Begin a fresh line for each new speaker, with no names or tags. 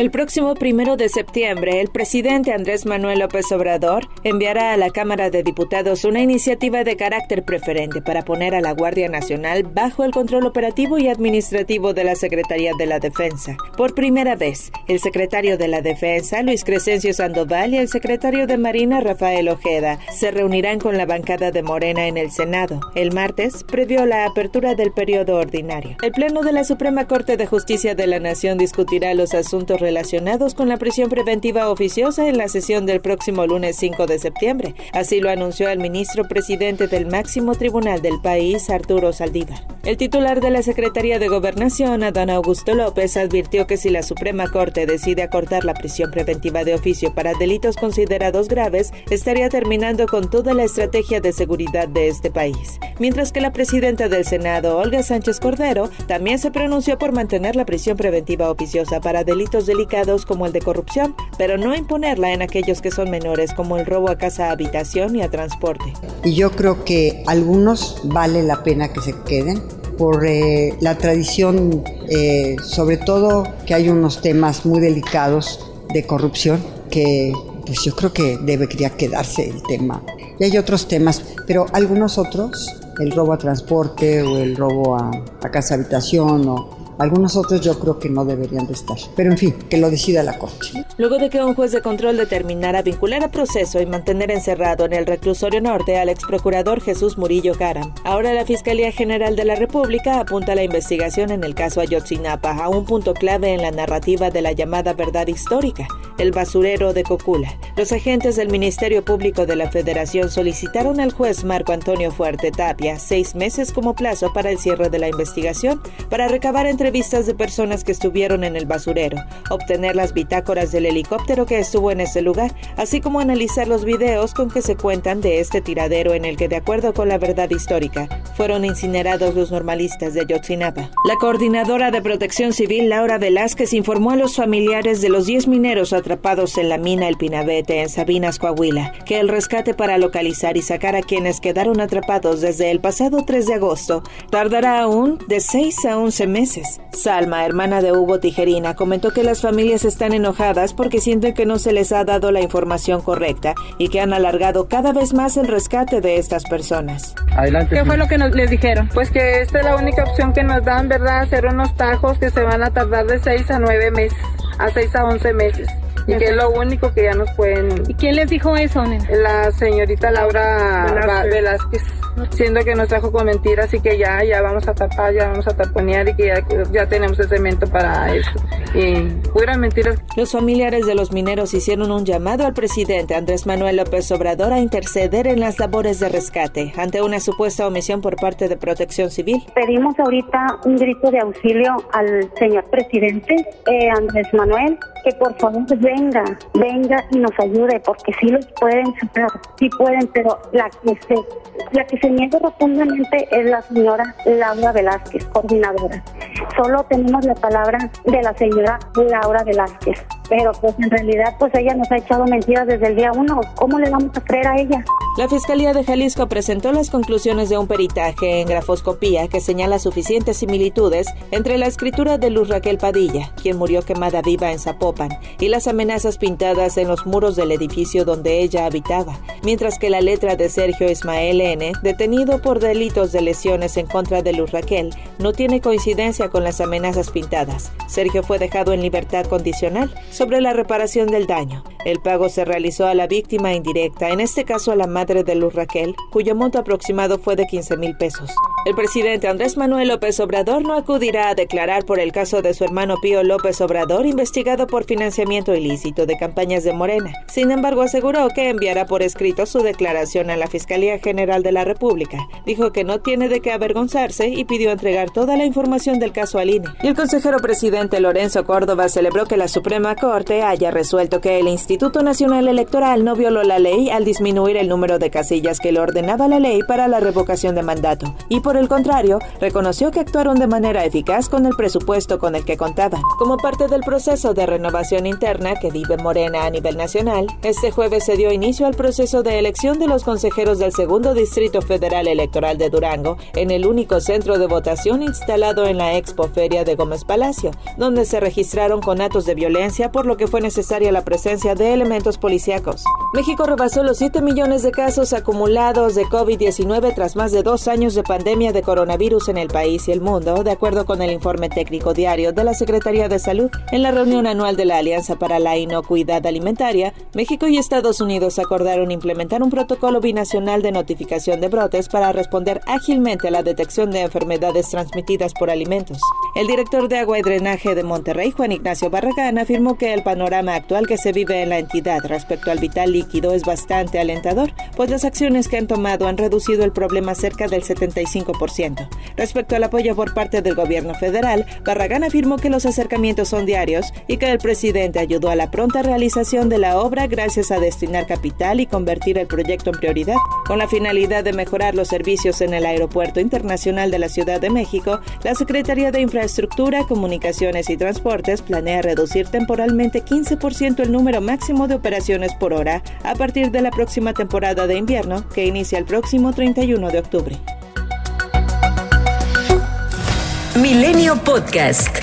El próximo primero de septiembre, el presidente Andrés Manuel López Obrador enviará a la Cámara de Diputados una iniciativa de carácter preferente para poner a la Guardia Nacional bajo el control operativo y administrativo de la Secretaría de la Defensa. Por primera vez, el secretario de la Defensa, Luis Crescencio Sandoval, y el secretario de Marina, Rafael Ojeda, se reunirán con la bancada de Morena en el Senado el martes, previo a la apertura del periodo ordinario. El Pleno de la Suprema Corte de Justicia de la Nación discutirá los asuntos relacionados con la prisión preventiva oficiosa en la sesión del próximo lunes 5 de septiembre. Así lo anunció el ministro presidente del máximo tribunal del país, Arturo Saldívar. El titular de la Secretaría de Gobernación, Adán Augusto López, advirtió que si la Suprema Corte decide acortar la prisión preventiva de oficio para delitos considerados graves, estaría terminando con toda la estrategia de seguridad de este país. Mientras que la presidenta del Senado, Olga Sánchez Cordero, también se pronunció por mantener la prisión preventiva oficiosa para delitos delicados como el de corrupción, pero no imponerla en aquellos que son menores, como el robo a casa, habitación y a transporte.
Y yo creo que algunos vale la pena que se queden por eh, la tradición, eh, sobre todo que hay unos temas muy delicados de corrupción que pues yo creo que debería quedarse el tema. Y hay otros temas, pero algunos otros, el robo a transporte o el robo a, a casa habitación o algunos otros yo creo que no deberían de estar. Pero en fin, que lo decida la Corte.
Luego de que un juez de control determinara vincular a proceso y mantener encerrado en el reclusorio norte al ex procurador Jesús Murillo Caram, ahora la Fiscalía General de la República apunta la investigación en el caso Ayotzinapa a un punto clave en la narrativa de la llamada verdad histórica, el basurero de Cocula. Los agentes del Ministerio Público de la Federación solicitaron al juez Marco Antonio Fuerte Tapia seis meses como plazo para el cierre de la investigación para recabar entre vistas de personas que estuvieron en el basurero, obtener las bitácoras del helicóptero que estuvo en ese lugar, así como analizar los videos con que se cuentan de este tiradero en el que, de acuerdo con la verdad histórica, fueron incinerados los normalistas de Yotzinapa. La coordinadora de protección civil, Laura Velázquez, informó a los familiares de los 10 mineros atrapados en la mina El Pinabete en Sabinas, Coahuila, que el rescate para localizar y sacar a quienes quedaron atrapados desde el pasado 3 de agosto tardará aún de 6 a 11 meses. Salma, hermana de Hugo Tijerina, comentó que las familias están enojadas porque sienten que no se les ha dado la información correcta y que han alargado cada vez más el rescate de estas personas.
Adelante. ¿Qué fue lo que nos, les dijeron? Pues que esta es la única opción que nos dan, ¿verdad? Hacer unos tajos que se van a tardar de 6 a 9 meses, a 6 a 11 meses y que es lo único que ya nos pueden...
¿Y quién les dijo eso, nena?
La señorita Laura Velázquez. Siendo que nos trajo con mentiras y que ya, ya vamos a tapar, ya vamos a taponear y que ya, ya tenemos el cemento para eso. Y puras mentiras.
Los familiares de los mineros hicieron un llamado al presidente Andrés Manuel López Obrador a interceder en las labores de rescate ante una supuesta omisión por parte de Protección Civil.
Pedimos ahorita un grito de auxilio al señor presidente eh, Andrés Manuel que por favor venga, venga y nos ayude, porque sí los pueden sacar, sí pueden, pero la que se, la que se niega rotundamente es la señora Laura Velázquez, coordinadora. Solo tenemos la palabra de la señora Laura Velázquez pero pues en realidad pues ella nos ha echado mentiras desde el día uno. ¿Cómo le vamos a creer a ella?
La Fiscalía de Jalisco presentó las conclusiones de un peritaje en grafoscopía que señala suficientes similitudes entre la escritura de Luz Raquel Padilla, quien murió quemada viva en Zapopan, y las amenazas pintadas en los muros del edificio donde ella habitaba, mientras que la letra de Sergio Ismael N., detenido por delitos de lesiones en contra de Luz Raquel, no tiene coincidencia con las amenazas pintadas. Sergio fue dejado en libertad condicional sobre la reparación del daño. El pago se realizó a la víctima indirecta, en este caso a la madre de Luz Raquel, cuyo monto aproximado fue de 15 mil pesos. El presidente Andrés Manuel López Obrador no acudirá a declarar por el caso de su hermano Pío López Obrador, investigado por financiamiento ilícito de campañas de Morena. Sin embargo, aseguró que enviará por escrito su declaración a la Fiscalía General de la República. Dijo que no tiene de qué avergonzarse y pidió entregar toda la información del caso al INE. Y el consejero presidente Lorenzo Córdoba celebró que la Suprema Corte haya resuelto que el Instituto Nacional Electoral no violó la ley al disminuir el número de casillas que le ordenaba la ley para la revocación de mandato y por el contrario, reconoció que actuaron de manera eficaz con el presupuesto con el que contaban. Como parte del proceso de renovación interna que vive Morena a nivel nacional, este jueves se dio inicio al proceso de elección de los consejeros del segundo Distrito Federal Electoral de Durango en el único centro de votación instalado en la Expo Feria de Gómez Palacio, donde se registraron conatos de violencia por lo que fue necesaria la presencia de elementos policíacos. México rebasó los 7 millones de casos acumulados de COVID-19 tras más de dos años de pandemia de coronavirus en el país y el mundo, de acuerdo con el informe técnico diario de la Secretaría de Salud. En la reunión anual de la Alianza para la Inocuidad Alimentaria, México y Estados Unidos acordaron implementar un protocolo binacional de notificación de brotes para responder ágilmente a la detección de enfermedades transmitidas por alimentos. El director de Agua y Drenaje de Monterrey, Juan Ignacio Barragán, afirmó que el panorama actual que se vive en la entidad respecto al vital líquido es bastante alentador, pues las acciones que han tomado han reducido el problema cerca del 75%. Respecto al apoyo por parte del gobierno federal, Barragán afirmó que los acercamientos son diarios y que el presidente ayudó a la pronta realización de la obra gracias a destinar capital y convertir el proyecto en prioridad. Con la finalidad de mejorar los servicios en el Aeropuerto Internacional de la Ciudad de México, la Secretaría de Infraestructura, Comunicaciones y Transportes planea reducir temporalmente 15% el número máximo de operaciones por hora a partir de la próxima temporada de invierno que inicia el próximo 31 de octubre.
Milenio Podcast.